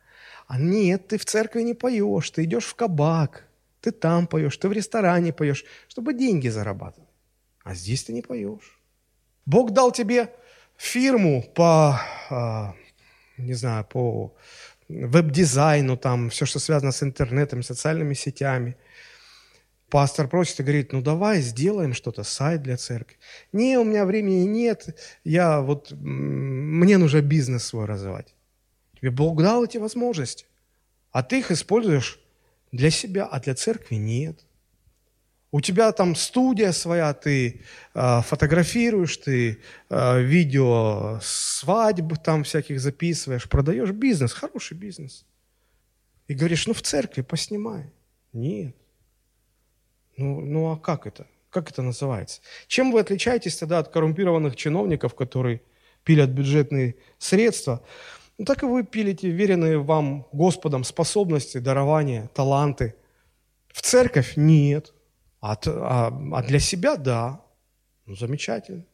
А нет, ты в церкви не поешь, ты идешь в кабак, ты там поешь, ты в ресторане поешь, чтобы деньги зарабатывать. А здесь ты не поешь. Бог дал тебе фирму по, а, не знаю, по веб-дизайну, там, все, что связано с интернетом, социальными сетями – пастор просит и говорит, ну давай сделаем что-то, сайт для церкви. Не, у меня времени нет, я вот, мне нужно бизнес свой развивать. Тебе Бог дал эти возможности, а ты их используешь для себя, а для церкви нет. У тебя там студия своя, ты э, фотографируешь, ты э, видео свадьбы там всяких записываешь, продаешь бизнес, хороший бизнес. И говоришь, ну в церкви поснимай. Нет. Ну, ну а как это? Как это называется? Чем вы отличаетесь тогда от коррумпированных чиновников, которые пилят бюджетные средства? Ну, так и вы пилите веренные вам Господом способности, дарования, таланты. В церковь нет. А, а, а для себя да. Ну, замечательно.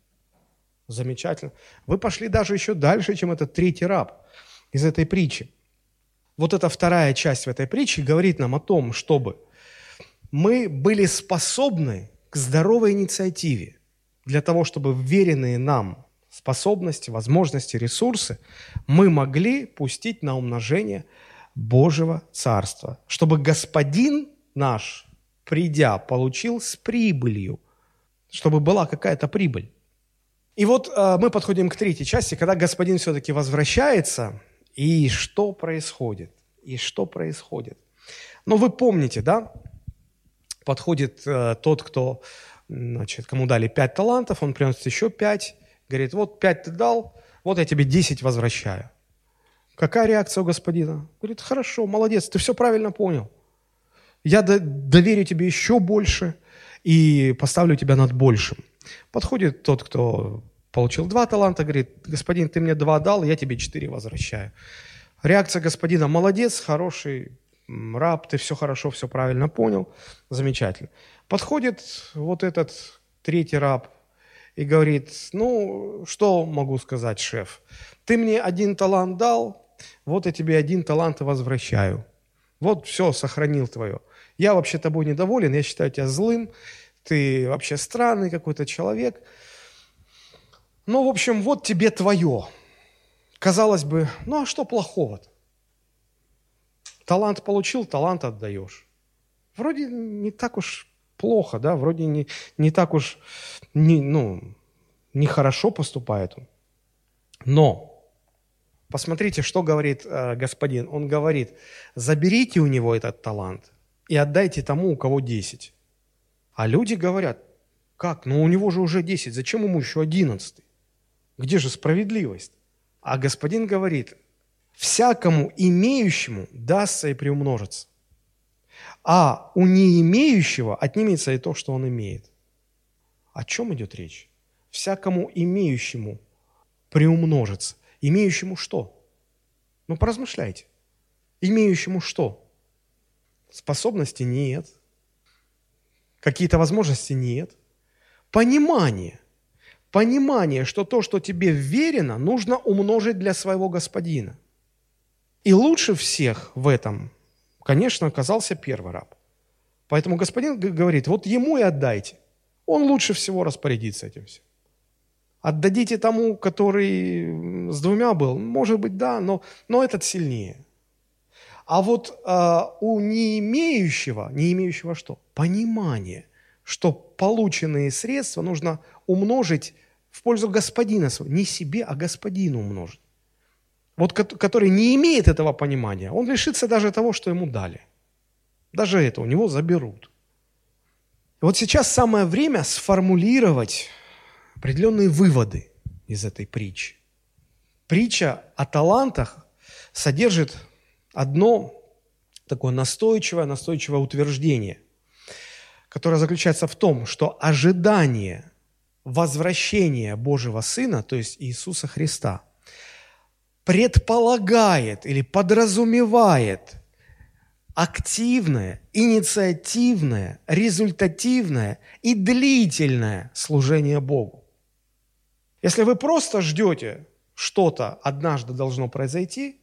Замечательно. Вы пошли даже еще дальше, чем этот третий раб из этой притчи. Вот эта вторая часть в этой притче говорит нам о том, чтобы мы были способны к здоровой инициативе для того, чтобы веренные нам способности, возможности, ресурсы мы могли пустить на умножение Божьего Царства, чтобы Господин наш, придя, получил с прибылью, чтобы была какая-то прибыль. И вот э, мы подходим к третьей части, когда Господин все-таки возвращается, и что происходит? И что происходит? Но вы помните, да, подходит э, тот, кто, значит, кому дали пять талантов, он приносит еще пять, говорит, вот пять ты дал, вот я тебе десять возвращаю. Какая реакция у господина? Говорит, хорошо, молодец, ты все правильно понял. Я доверю тебе еще больше и поставлю тебя над большим. Подходит тот, кто получил два таланта, говорит, господин, ты мне два дал, я тебе четыре возвращаю. Реакция господина, молодец, хороший, раб, ты все хорошо, все правильно понял, замечательно. Подходит вот этот третий раб и говорит, ну, что могу сказать, шеф? Ты мне один талант дал, вот я тебе один талант и возвращаю. Вот все, сохранил твое. Я вообще тобой недоволен, я считаю тебя злым, ты вообще странный какой-то человек. Ну, в общем, вот тебе твое. Казалось бы, ну а что плохого-то? Талант получил, талант отдаешь. Вроде не так уж плохо, да, вроде не, не так уж, не, ну, нехорошо поступает он. Но посмотрите, что говорит э, господин. Он говорит, заберите у него этот талант и отдайте тому, у кого 10. А люди говорят, как, ну у него же уже 10, зачем ему еще 11? Где же справедливость? А господин говорит, всякому имеющему дастся и приумножится. а у не имеющего отнимется и то, что он имеет. О чем идет речь? Всякому имеющему приумножится. Имеющему что? Ну, поразмышляйте. Имеющему что? Способности нет. Какие-то возможности нет. Понимание. Понимание, что то, что тебе верено, нужно умножить для своего господина. И лучше всех в этом, конечно, оказался первый раб. Поэтому господин говорит, вот ему и отдайте. Он лучше всего распорядится этим всем. Отдадите тому, который с двумя был, может быть, да, но, но этот сильнее. А вот э, у не имеющего, не имеющего что? Понимание, что полученные средства нужно умножить в пользу господина своего. Не себе, а господину умножить. Вот который не имеет этого понимания, он лишится даже того, что ему дали. Даже это у него заберут. вот сейчас самое время сформулировать определенные выводы из этой притчи. Притча о талантах содержит одно такое настойчивое, настойчивое утверждение, которое заключается в том, что ожидание возвращения Божьего Сына, то есть Иисуса Христа, предполагает или подразумевает активное, инициативное, результативное и длительное служение Богу. Если вы просто ждете, что-то однажды должно произойти,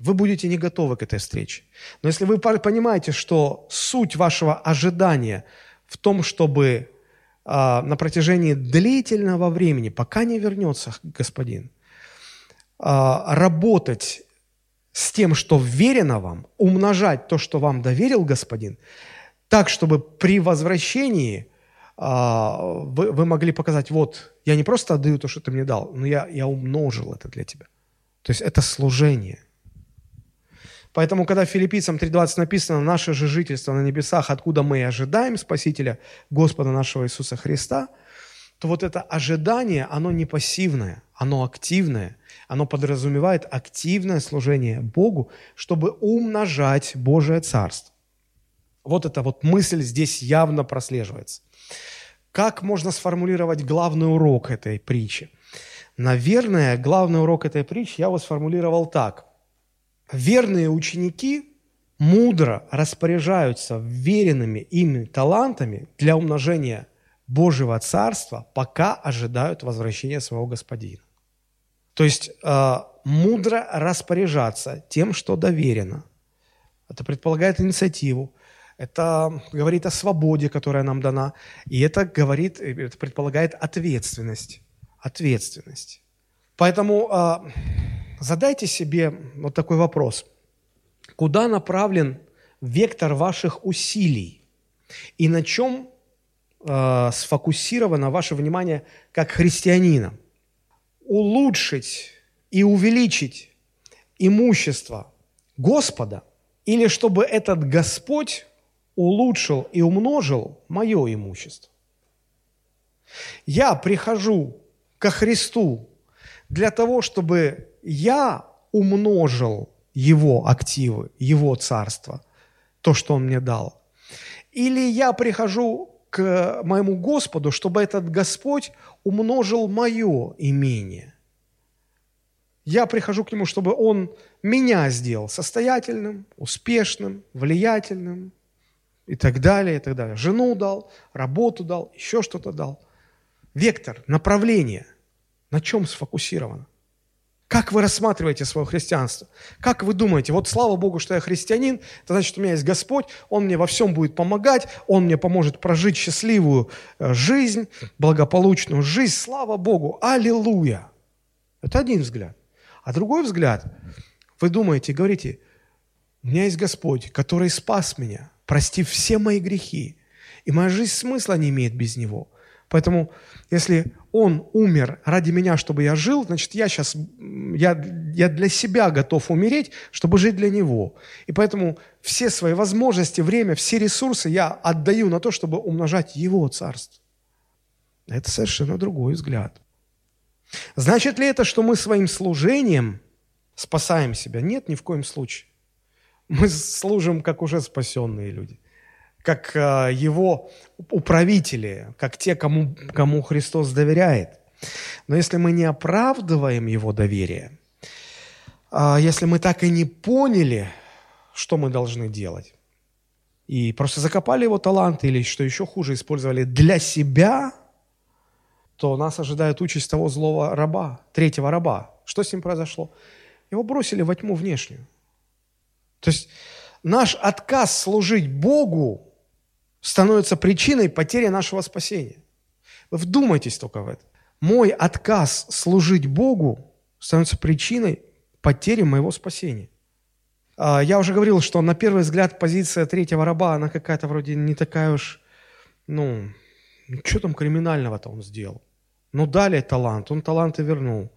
вы будете не готовы к этой встрече. Но если вы понимаете, что суть вашего ожидания в том, чтобы э, на протяжении длительного времени, пока не вернется Господин, э, работать с тем, что верено вам, умножать то, что вам доверил Господин, так, чтобы при возвращении э, вы, вы могли показать, вот, я не просто отдаю то, что ты мне дал, но я, я умножил это для тебя. То есть это служение – Поэтому, когда филиппийцам 3.20 написано «Наше же жительство на небесах, откуда мы и ожидаем Спасителя Господа нашего Иисуса Христа», то вот это ожидание, оно не пассивное, оно активное, оно подразумевает активное служение Богу, чтобы умножать Божие Царство. Вот эта вот мысль здесь явно прослеживается. Как можно сформулировать главный урок этой притчи? Наверное, главный урок этой притчи я его сформулировал так – верные ученики мудро распоряжаются веренными ими талантами для умножения Божьего Царства, пока ожидают возвращения своего Господина. То есть э, мудро распоряжаться тем, что доверено. Это предполагает инициативу, это говорит о свободе, которая нам дана, и это говорит, это предполагает ответственность. Ответственность. Поэтому э, задайте себе вот такой вопрос. Куда направлен вектор ваших усилий? И на чем э, сфокусировано ваше внимание как христианина? Улучшить и увеличить имущество Господа или чтобы этот Господь улучшил и умножил мое имущество? Я прихожу ко Христу для того, чтобы я умножил его активы, его царство, то, что он мне дал. Или я прихожу к моему Господу, чтобы этот Господь умножил мое имение. Я прихожу к Нему, чтобы Он меня сделал состоятельным, успешным, влиятельным и так далее, и так далее. Жену дал, работу дал, еще что-то дал. Вектор, направление, на чем сфокусировано? Как вы рассматриваете свое христианство? Как вы думаете, вот слава Богу, что я христианин, это значит, у меня есть Господь, Он мне во всем будет помогать, Он мне поможет прожить счастливую э, жизнь, благополучную жизнь, слава Богу, аллилуйя. Это один взгляд. А другой взгляд, вы думаете, говорите, у меня есть Господь, который спас меня, простив все мои грехи, и моя жизнь смысла не имеет без Него – Поэтому, если Он умер ради меня, чтобы я жил, значит, я сейчас, я, я для себя готов умереть, чтобы жить для Него. И поэтому все свои возможности, время, все ресурсы я отдаю на то, чтобы умножать Его Царство. Это совершенно другой взгляд. Значит ли это, что мы своим служением спасаем себя? Нет, ни в коем случае. Мы служим как уже спасенные люди, как э, Его управители, как те, кому, кому Христос доверяет. Но если мы не оправдываем Его доверие, э, если мы так и не поняли, что мы должны делать, и просто закопали его таланты или, что еще хуже, использовали для себя, то нас ожидает участь того злого раба, третьего раба. Что с ним произошло? Его бросили во тьму внешнюю. То есть наш отказ служить Богу становится причиной потери нашего спасения. Вы вдумайтесь только в это. Мой отказ служить Богу становится причиной потери моего спасения. А, я уже говорил, что на первый взгляд позиция третьего раба, она какая-то вроде не такая уж, ну, что там криминального-то он сделал? Ну, дали талант, он таланты вернул.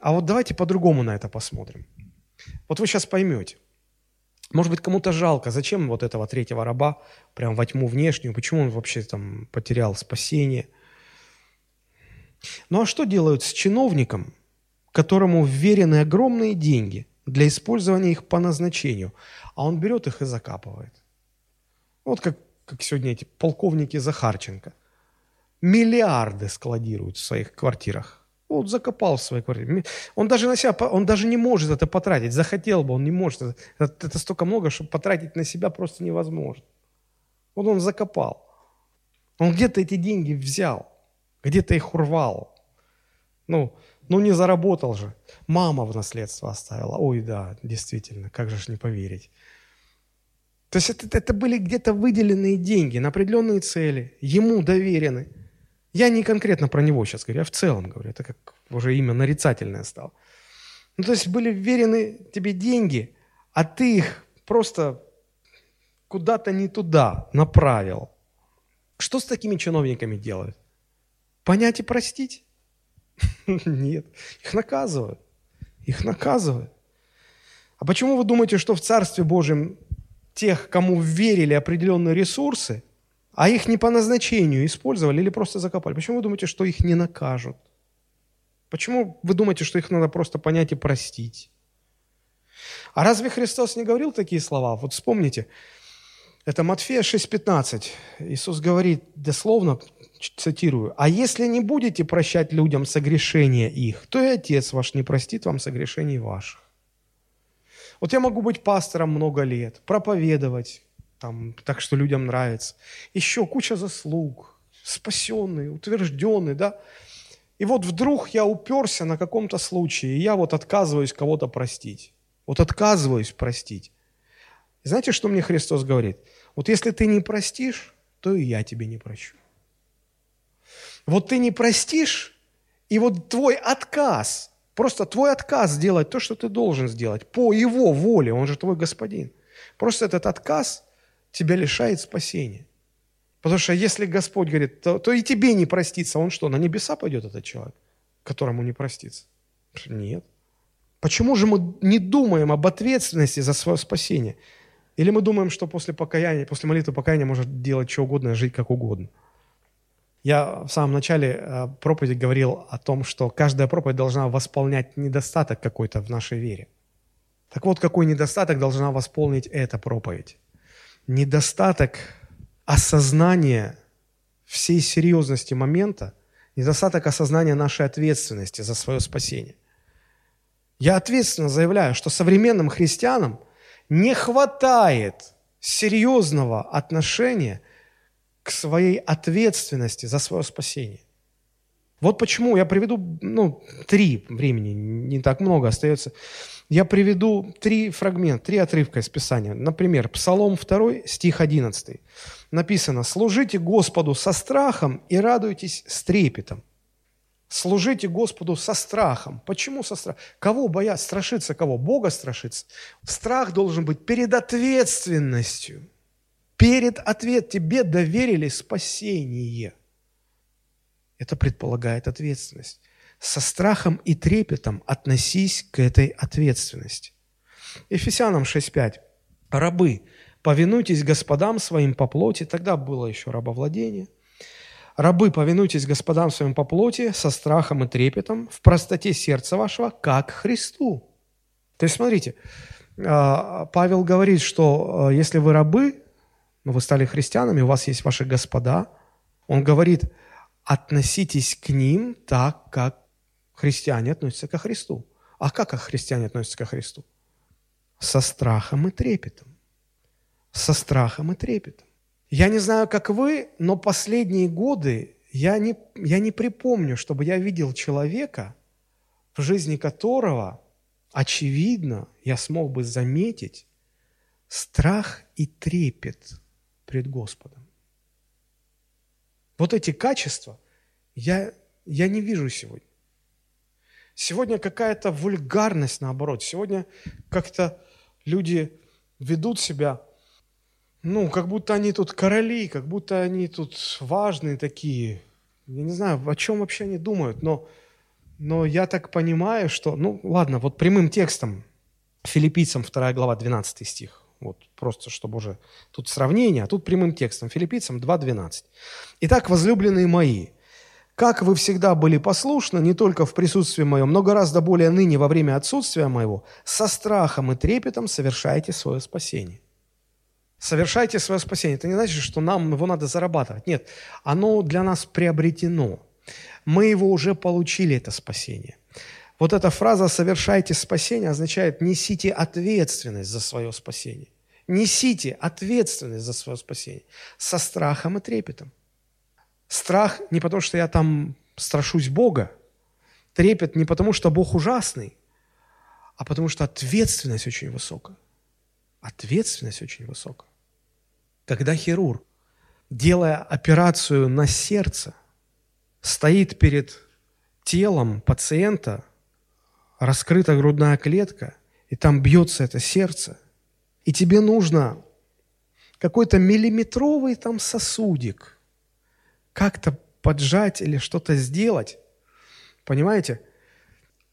А вот давайте по-другому на это посмотрим. Вот вы сейчас поймете. Может быть, кому-то жалко, зачем вот этого третьего раба прям во тьму внешнюю, почему он вообще там потерял спасение. Ну а что делают с чиновником, которому вверены огромные деньги – для использования их по назначению, а он берет их и закапывает. Вот как, как сегодня эти полковники Захарченко. Миллиарды складируют в своих квартирах. Вот закопал в своей квартире. Он даже на себя, он даже не может это потратить. Захотел бы, он не может. Это, это столько много, что потратить на себя просто невозможно. Вот он закопал. Он где-то эти деньги взял, где-то их урвал. Ну, ну, не заработал же. Мама в наследство оставила. Ой, да, действительно, как же ж не поверить. То есть это, это были где-то выделенные деньги на определенные цели, ему доверены. Я не конкретно про него сейчас говорю, я в целом говорю, это как уже имя нарицательное стало. Ну, то есть были вверены тебе деньги, а ты их просто куда-то не туда направил. Что с такими чиновниками делают? Понять и простить? Нет, их наказывают. Их наказывают. А почему вы думаете, что в Царстве Божьем тех, кому верили определенные ресурсы, а их не по назначению использовали или просто закопали, почему вы думаете, что их не накажут? Почему вы думаете, что их надо просто понять и простить? А разве Христос не говорил такие слова? Вот вспомните, это Матфея 6,15. Иисус говорит дословно, цитирую, «А если не будете прощать людям согрешения их, то и Отец ваш не простит вам согрешений ваших». Вот я могу быть пастором много лет, проповедовать, там, так что людям нравится. Еще куча заслуг, спасенный, утвержденный, да. И вот вдруг я уперся на каком-то случае, и я вот отказываюсь кого-то простить. Вот отказываюсь простить. И знаете, что мне Христос говорит? Вот если ты не простишь, то и я тебе не прощу. Вот ты не простишь, и вот твой отказ, просто твой отказ сделать то, что ты должен сделать, по его воле, он же твой господин. Просто этот отказ тебя лишает спасения. Потому что если Господь говорит, то, то и тебе не простится, он что, на небеса пойдет этот человек, которому не простится? Нет. Почему же мы не думаем об ответственности за свое спасение? Или мы думаем, что после покаяния, после молитвы покаяния может делать что угодно, жить как угодно? Я в самом начале э, проповеди говорил о том, что каждая проповедь должна восполнять недостаток какой-то в нашей вере. Так вот, какой недостаток должна восполнить эта проповедь? Недостаток осознания всей серьезности момента, недостаток осознания нашей ответственности за свое спасение. Я ответственно заявляю, что современным христианам не хватает серьезного отношения – к своей ответственности за свое спасение. Вот почему я приведу, ну, три времени, не так много остается. Я приведу три фрагмента, три отрывка из Писания. Например, Псалом 2, стих 11. Написано, «Служите Господу со страхом и радуйтесь с трепетом». Служите Господу со страхом. Почему со страхом? Кого бояться? Страшиться кого? Бога страшиться. Страх должен быть перед ответственностью перед ответ тебе доверили спасение. Это предполагает ответственность. Со страхом и трепетом относись к этой ответственности. Ефесянам 6.5. Рабы, повинуйтесь господам своим по плоти. Тогда было еще рабовладение. Рабы, повинуйтесь господам своим по плоти со страхом и трепетом, в простоте сердца вашего, как Христу. То есть, смотрите, а, Павел говорит, что а, если вы рабы, но вы стали христианами, у вас есть ваши господа, он говорит, относитесь к ним так, как христиане относятся ко Христу. А как христиане относятся ко Христу? Со страхом и трепетом. Со страхом и трепетом. Я не знаю, как вы, но последние годы я не, я не припомню, чтобы я видел человека, в жизни которого, очевидно, я смог бы заметить страх и трепет пред Господом. Вот эти качества я, я не вижу сегодня. Сегодня какая-то вульгарность наоборот. Сегодня как-то люди ведут себя, ну, как будто они тут короли, как будто они тут важные такие. Я не знаю, о чем вообще они думают, но, но я так понимаю, что, ну, ладно, вот прямым текстом, Филиппийцам 2 глава, 12 стих. Вот просто, чтобы уже тут сравнение, а тут прямым текстом. Филиппийцам 2.12. «Итак, возлюбленные мои, как вы всегда были послушны, не только в присутствии моем, но гораздо более ныне во время отсутствия моего, со страхом и трепетом совершайте свое спасение». Совершайте свое спасение. Это не значит, что нам его надо зарабатывать. Нет, оно для нас приобретено. Мы его уже получили, это спасение. Вот эта фраза «совершайте спасение» означает «несите ответственность за свое спасение». Несите ответственность за свое спасение со страхом и трепетом. Страх не потому, что я там страшусь Бога, трепет не потому, что Бог ужасный, а потому что ответственность очень высокая. Ответственность очень высокая. Когда хирург, делая операцию на сердце, стоит перед телом пациента – раскрыта грудная клетка, и там бьется это сердце, и тебе нужно какой-то миллиметровый там сосудик как-то поджать или что-то сделать. Понимаете?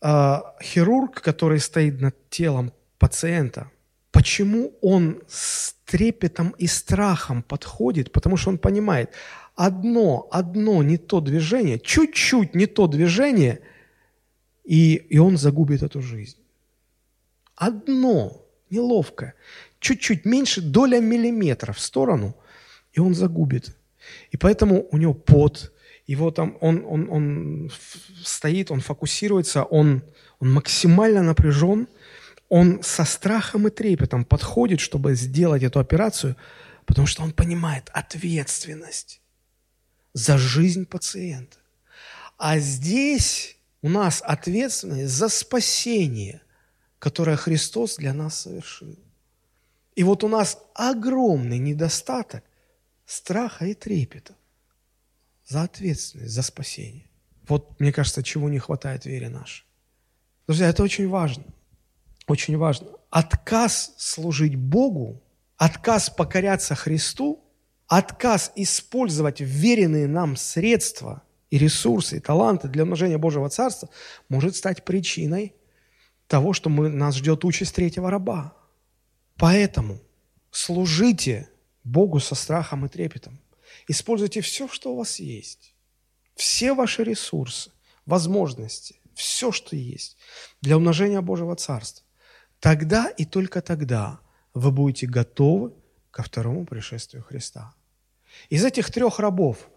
А, хирург, который стоит над телом пациента, почему он с трепетом и страхом подходит? Потому что он понимает, одно, одно не то движение, чуть-чуть не то движение – и, и он загубит эту жизнь. Одно, неловкое, чуть-чуть меньше, доля миллиметра в сторону, и он загубит. И поэтому у него пот, его там, он, он, он стоит, он фокусируется, он, он максимально напряжен, он со страхом и трепетом подходит, чтобы сделать эту операцию, потому что он понимает ответственность за жизнь пациента. А здесь у нас ответственность за спасение, которое Христос для нас совершил. И вот у нас огромный недостаток страха и трепета за ответственность, за спасение. Вот, мне кажется, чего не хватает вере нашей. Друзья, это очень важно. Очень важно. Отказ служить Богу, отказ покоряться Христу, отказ использовать веренные нам средства – и ресурсы, и таланты для умножения Божьего Царства может стать причиной того, что мы, нас ждет участь третьего раба. Поэтому служите Богу со страхом и трепетом. Используйте все, что у вас есть. Все ваши ресурсы, возможности, все, что есть для умножения Божьего Царства. Тогда и только тогда вы будете готовы ко второму пришествию Христа. Из этих трех рабов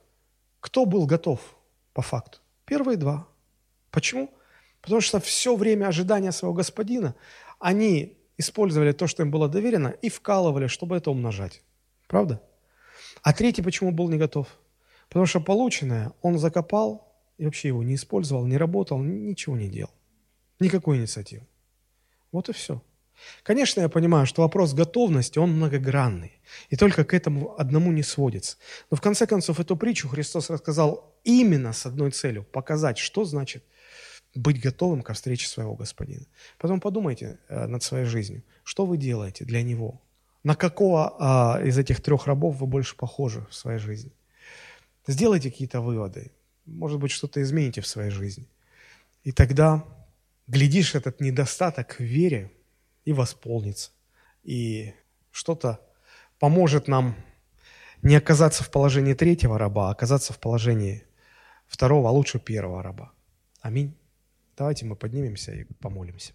кто был готов? по факту. Первые два. Почему? Потому что все время ожидания своего господина они использовали то, что им было доверено, и вкалывали, чтобы это умножать. Правда? А третий почему был не готов? Потому что полученное он закопал и вообще его не использовал, не работал, ничего не делал. Никакой инициативы. Вот и все. Конечно, я понимаю, что вопрос готовности, он многогранный, и только к этому одному не сводится. Но в конце концов эту притчу Христос рассказал именно с одной целью – показать, что значит быть готовым ко встрече своего Господина. Потом подумайте э, над своей жизнью, что вы делаете для Него, на какого а, из этих трех рабов вы больше похожи в своей жизни. Сделайте какие-то выводы, может быть, что-то измените в своей жизни. И тогда, глядишь, этот недостаток в вере – и восполнится. И что-то поможет нам не оказаться в положении третьего раба, а оказаться в положении второго, а лучше первого раба. Аминь. Давайте мы поднимемся и помолимся.